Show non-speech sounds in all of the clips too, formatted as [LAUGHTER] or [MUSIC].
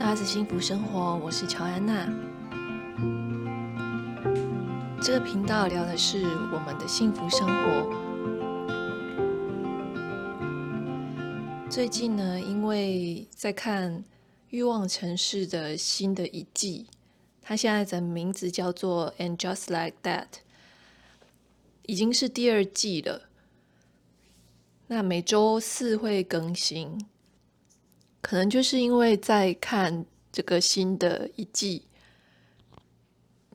娜子幸福生活，我是乔安娜。这个频道聊的是我们的幸福生活。最近呢，因为在看《欲望城市》的新的一季，它现在的名字叫做《And Just Like That》，已经是第二季了。那每周四会更新。可能就是因为在看这个新的一季，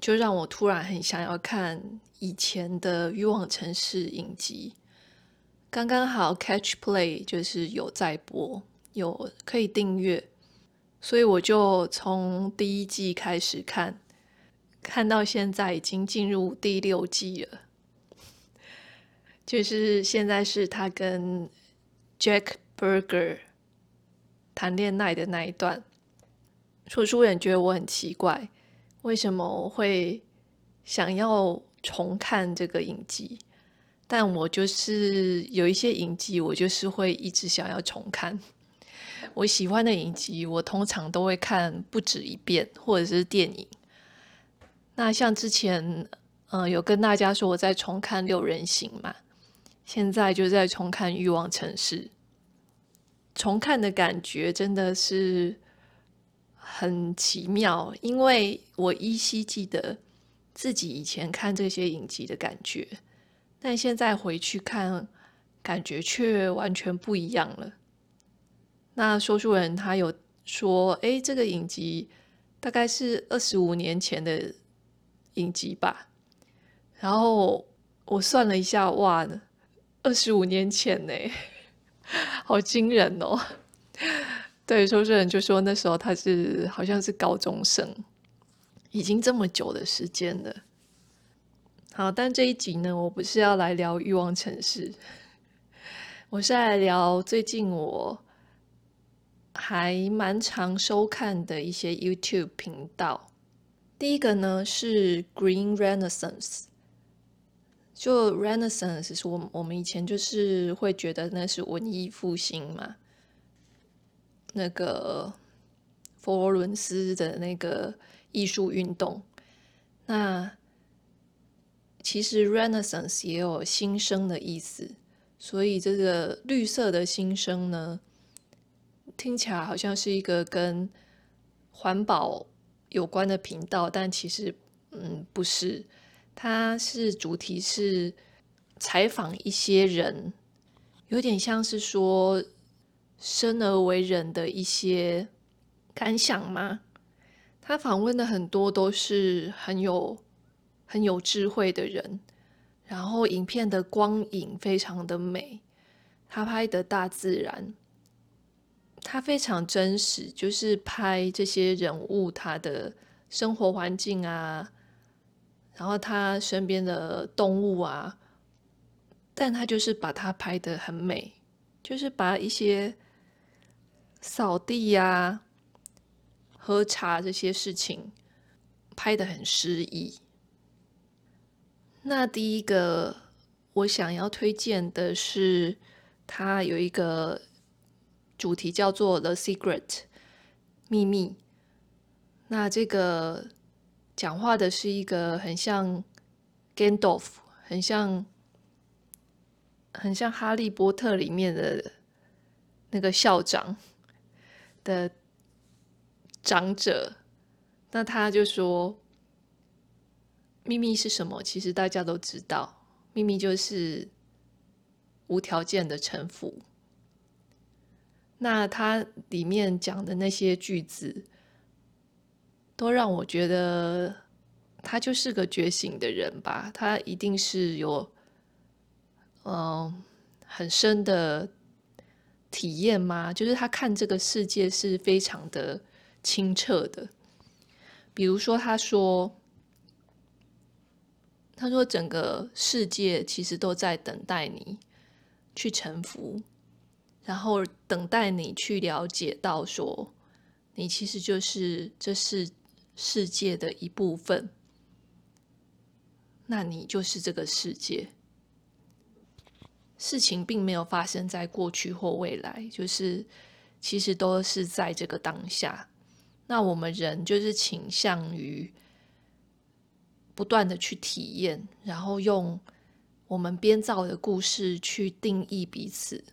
就让我突然很想要看以前的《欲望城市》影集。刚刚好 Catch Play 就是有在播，有可以订阅，所以我就从第一季开始看，看到现在已经进入第六季了。就是现在是他跟 Jack Berger。谈恋爱的那一段，说书人觉得我很奇怪，为什么会想要重看这个影集？但我就是有一些影集，我就是会一直想要重看。我喜欢的影集，我通常都会看不止一遍，或者是电影。那像之前，嗯、呃，有跟大家说我在重看《六人行》嘛，现在就在重看《欲望城市》。重看的感觉真的是很奇妙，因为我依稀记得自己以前看这些影集的感觉，但现在回去看，感觉却完全不一样了。那说书人他有说：“哎，这个影集大概是二十五年前的影集吧？”然后我算了一下，哇，二十五年前呢！[LAUGHS] 好惊人哦！对，说书人就说那时候他是好像是高中生，已经这么久的时间了。好，但这一集呢，我不是要来聊欲望城市，我是来聊最近我还蛮常收看的一些 YouTube 频道。第一个呢是 Green Renaissance。就 Renaissance 是我我们以前就是会觉得那是文艺复兴嘛，那个佛罗伦斯的那个艺术运动。那其实 Renaissance 也有新生的意思，所以这个绿色的新生呢，听起来好像是一个跟环保有关的频道，但其实嗯不是。它是主题是采访一些人，有点像是说生而为人的一些感想吗？他访问的很多都是很有很有智慧的人，然后影片的光影非常的美，他拍的大自然，他非常真实，就是拍这些人物他的生活环境啊。然后他身边的动物啊，但他就是把它拍得很美，就是把一些扫地呀、啊、喝茶这些事情拍得很诗意。那第一个我想要推荐的是，他有一个主题叫做《The Secret》秘密。那这个。讲话的是一个很像 Gandalf，很像很像哈利波特里面的那个校长的长者。那他就说：“秘密是什么？其实大家都知道，秘密就是无条件的臣服。”那他里面讲的那些句子。都让我觉得他就是个觉醒的人吧，他一定是有嗯很深的体验吗？就是他看这个世界是非常的清澈的。比如说，他说，他说整个世界其实都在等待你去臣服，然后等待你去了解到说，你其实就是这是。世界的一部分，那你就是这个世界。事情并没有发生在过去或未来，就是其实都是在这个当下。那我们人就是倾向于不断的去体验，然后用我们编造的故事去定义彼此。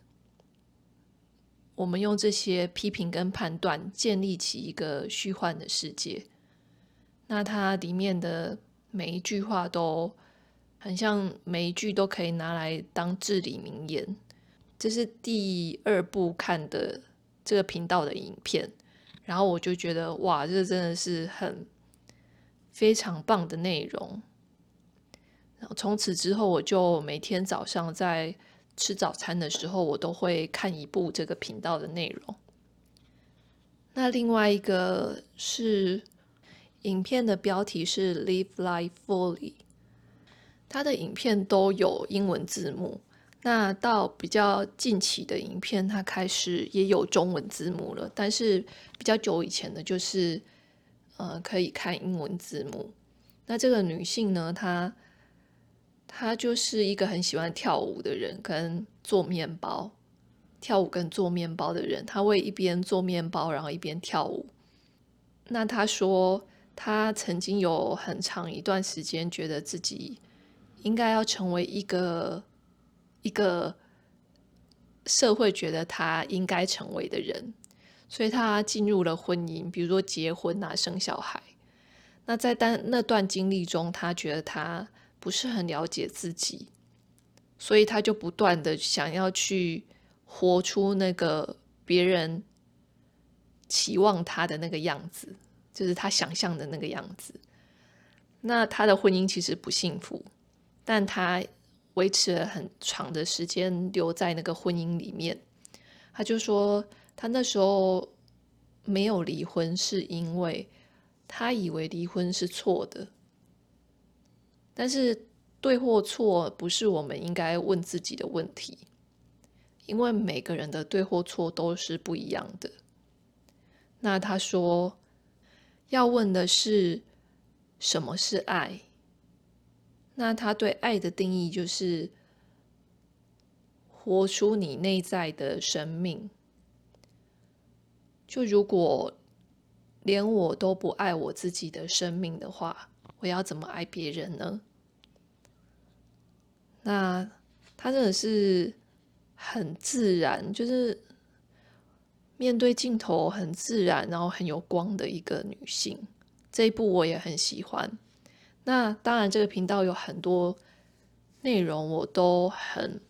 我们用这些批评跟判断建立起一个虚幻的世界。那它里面的每一句话都很像，每一句都可以拿来当至理名言。这是第二部看的这个频道的影片，然后我就觉得哇，这真的是很非常棒的内容。然后从此之后，我就每天早上在吃早餐的时候，我都会看一部这个频道的内容。那另外一个是影片的标题是 Live Life Fully，它的影片都有英文字幕。那到比较近期的影片，它开始也有中文字幕了。但是比较久以前的，就是呃可以看英文字幕。那这个女性呢，她她就是一个很喜欢跳舞的人，跟做面包、跳舞跟做面包的人。她会一边做面包，然后一边跳舞。那她说，他曾经有很长一段时间，觉得自己应该要成为一个。一个社会觉得他应该成为的人，所以他进入了婚姻，比如说结婚啊、生小孩。那在单那段经历中，他觉得他不是很了解自己，所以他就不断的想要去活出那个别人期望他的那个样子，就是他想象的那个样子。那他的婚姻其实不幸福，但他。维持了很长的时间留在那个婚姻里面，他就说他那时候没有离婚，是因为他以为离婚是错的。但是对或错不是我们应该问自己的问题，因为每个人的对或错都是不一样的。那他说要问的是什么是爱？那他对爱的定义就是活出你内在的生命。就如果连我都不爱我自己的生命的话，我要怎么爱别人呢？那他真的是很自然，就是面对镜头很自然，然后很有光的一个女性。这一部我也很喜欢。那当然，这个频道有很多内容，我都很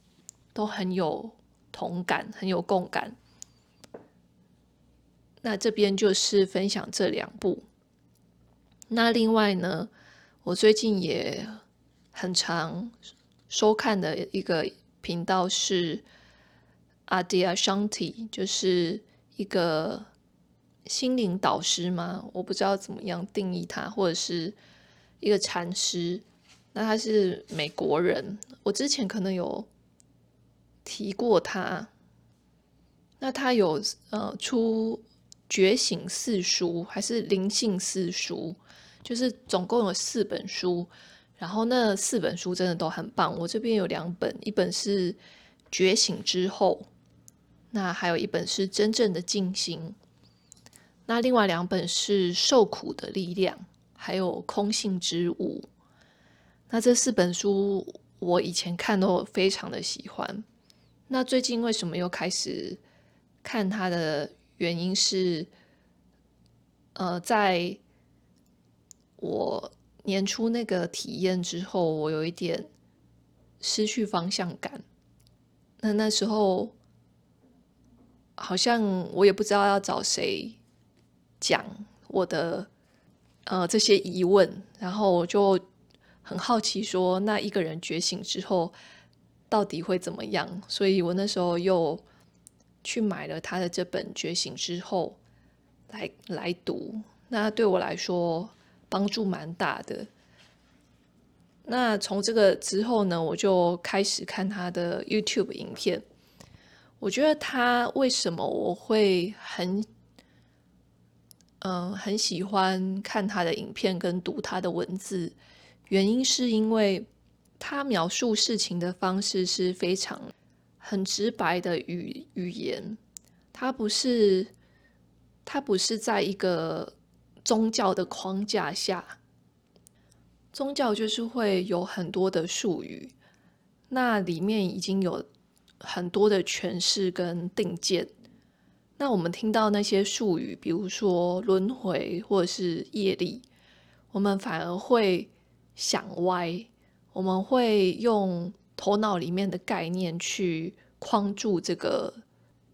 都很有同感，很有共感。那这边就是分享这两部。那另外呢，我最近也很常收看的一个频道是 Adyashanti，就是一个心灵导师吗，我不知道怎么样定义他，或者是。一个禅师，那他是美国人。我之前可能有提过他。那他有呃出觉醒四书还是灵性四书？就是总共有四本书。然后那四本书真的都很棒。我这边有两本，一本是觉醒之后，那还有一本是真正的静心。那另外两本是受苦的力量。还有空性之物，那这四本书我以前看都非常的喜欢。那最近为什么又开始看它的原因是，呃，在我年初那个体验之后，我有一点失去方向感。那那时候好像我也不知道要找谁讲我的。呃，这些疑问，然后我就很好奇，说那一个人觉醒之后到底会怎么样？所以我那时候又去买了他的这本《觉醒之后》来来读。那对我来说帮助蛮大的。那从这个之后呢，我就开始看他的 YouTube 影片。我觉得他为什么我会很。嗯，很喜欢看他的影片跟读他的文字，原因是因为他描述事情的方式是非常很直白的语语言，他不是他不是在一个宗教的框架下。宗教就是会有很多的术语，那里面已经有很多的诠释跟定见。那我们听到那些术语，比如说轮回或者是业力，我们反而会想歪，我们会用头脑里面的概念去框住这个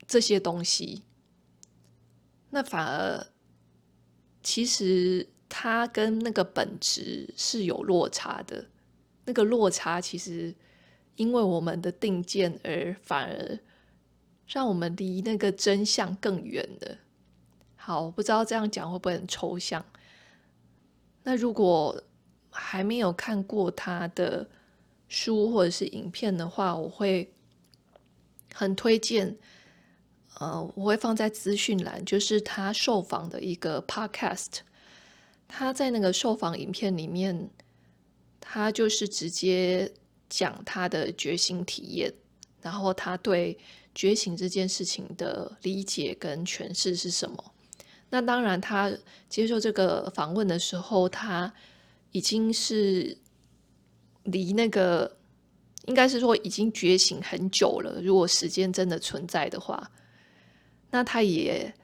这些东西，那反而其实。它跟那个本质是有落差的，那个落差其实因为我们的定见而反而让我们离那个真相更远了。好，我不知道这样讲会不会很抽象。那如果还没有看过他的书或者是影片的话，我会很推荐。呃，我会放在资讯栏，就是他受访的一个 podcast。他在那个受访影片里面，他就是直接讲他的觉醒体验，然后他对觉醒这件事情的理解跟诠释是什么。那当然，他接受这个访问的时候，他已经是离那个应该是说已经觉醒很久了。如果时间真的存在的话，那他也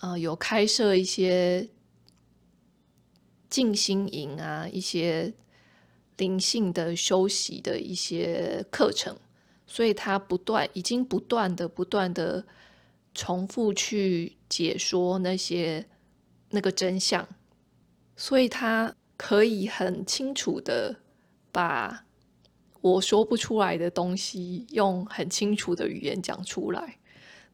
呃有开设一些。静心营啊，一些灵性的修习的一些课程，所以他不断，已经不断的、不断的重复去解说那些那个真相，所以他可以很清楚的把我说不出来的东西用很清楚的语言讲出来。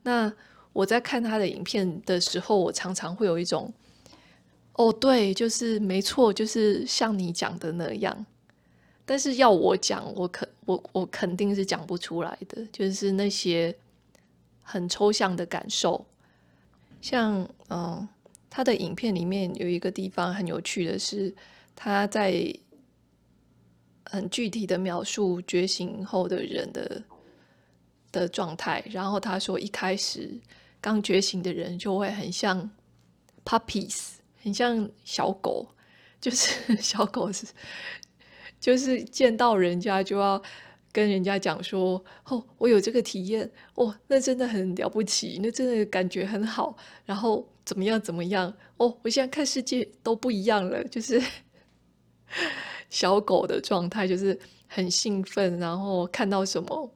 那我在看他的影片的时候，我常常会有一种。哦，对，就是没错，就是像你讲的那样。但是要我讲，我肯我我肯定是讲不出来的，就是那些很抽象的感受。像嗯，他的影片里面有一个地方很有趣的是，他在很具体的描述觉醒后的人的的状态。然后他说，一开始刚觉醒的人就会很像 puppies。很像小狗，就是 [LAUGHS] 小狗是，就是见到人家就要跟人家讲说：“哦，我有这个体验，哦，那真的很了不起，那真的感觉很好。”然后怎么样怎么样？哦，我现在看世界都不一样了，就是 [LAUGHS] 小狗的状态，就是很兴奋，然后看到什么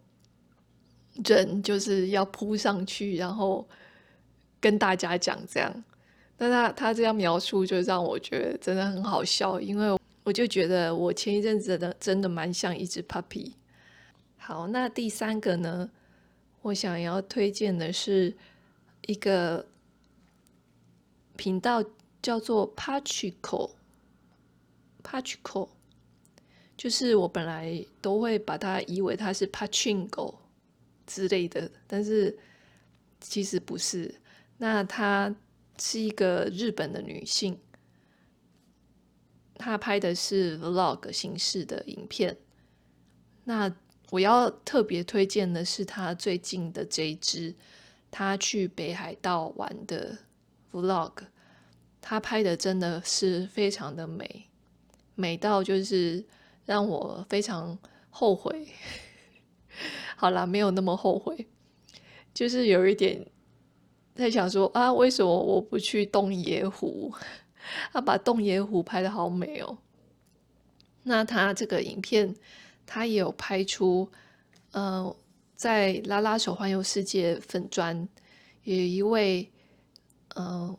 人就是要扑上去，然后跟大家讲这样。那他他这样描述，就让我觉得真的很好笑，因为我就觉得我前一阵子的真的蛮像一只 puppy。好，那第三个呢，我想要推荐的是一个频道，叫做 Pachico，Pachico，就是我本来都会把它以为它是 Pachinko 之类的，但是其实不是。那她。是一个日本的女性，他拍的是 vlog 形式的影片。那我要特别推荐的是他最近的这一支，他去北海道玩的 vlog。他拍的真的是非常的美，美到就是让我非常后悔。[LAUGHS] 好啦，没有那么后悔，就是有一点。在想说啊，为什么我不去洞爷湖？他把洞爷湖拍得好美哦。那他这个影片，他也有拍出，呃，在拉拉手环游世界粉砖，有一位呃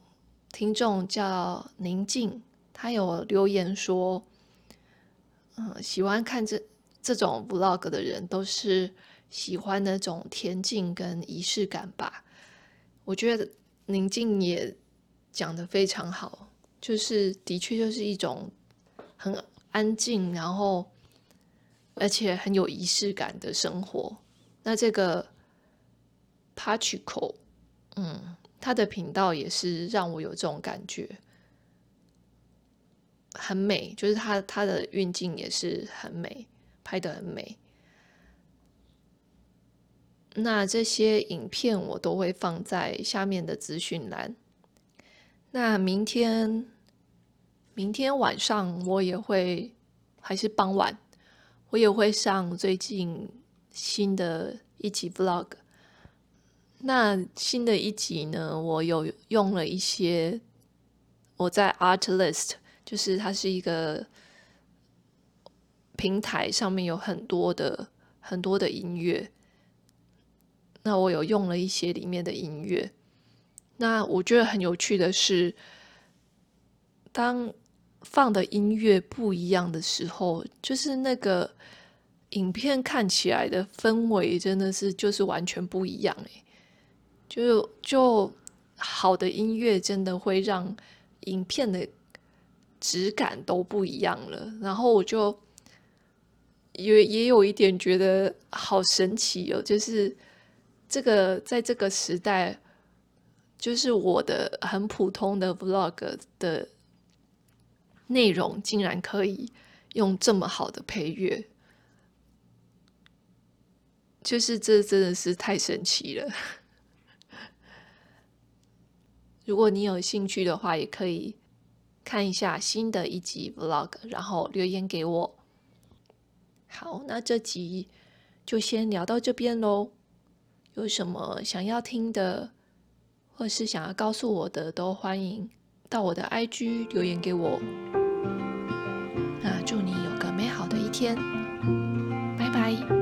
听众叫宁静，他有留言说，嗯、喜欢看这这种 vlog 的人，都是喜欢那种恬静跟仪式感吧。我觉得宁静也讲得非常好，就是的确就是一种很安静，然后而且很有仪式感的生活。那这个 Pachico，嗯，他的频道也是让我有这种感觉，很美，就是他他的运镜也是很美，拍的很美。那这些影片我都会放在下面的资讯栏，那明天，明天晚上我也会，还是傍晚，我也会上最近新的一集 vlog。那新的一集呢，我有用了一些我在 Artlist，就是它是一个平台，上面有很多的很多的音乐。那我有用了一些里面的音乐。那我觉得很有趣的是，当放的音乐不一样的时候，就是那个影片看起来的氛围真的是就是完全不一样哎。就就好的音乐真的会让影片的质感都不一样了，然后我就也也有一点觉得好神奇哦，就是这个在这个时代，就是我的很普通的 vlog 的内容竟然可以用这么好的配乐，就是这真的是太神奇了。如果你有兴趣的话，也可以看一下新的一集 vlog，然后留言给我。好，那这集就先聊到这边喽。有什么想要听的，或是想要告诉我的，都欢迎到我的 IG 留言给我。那祝你有个美好的一天，拜拜。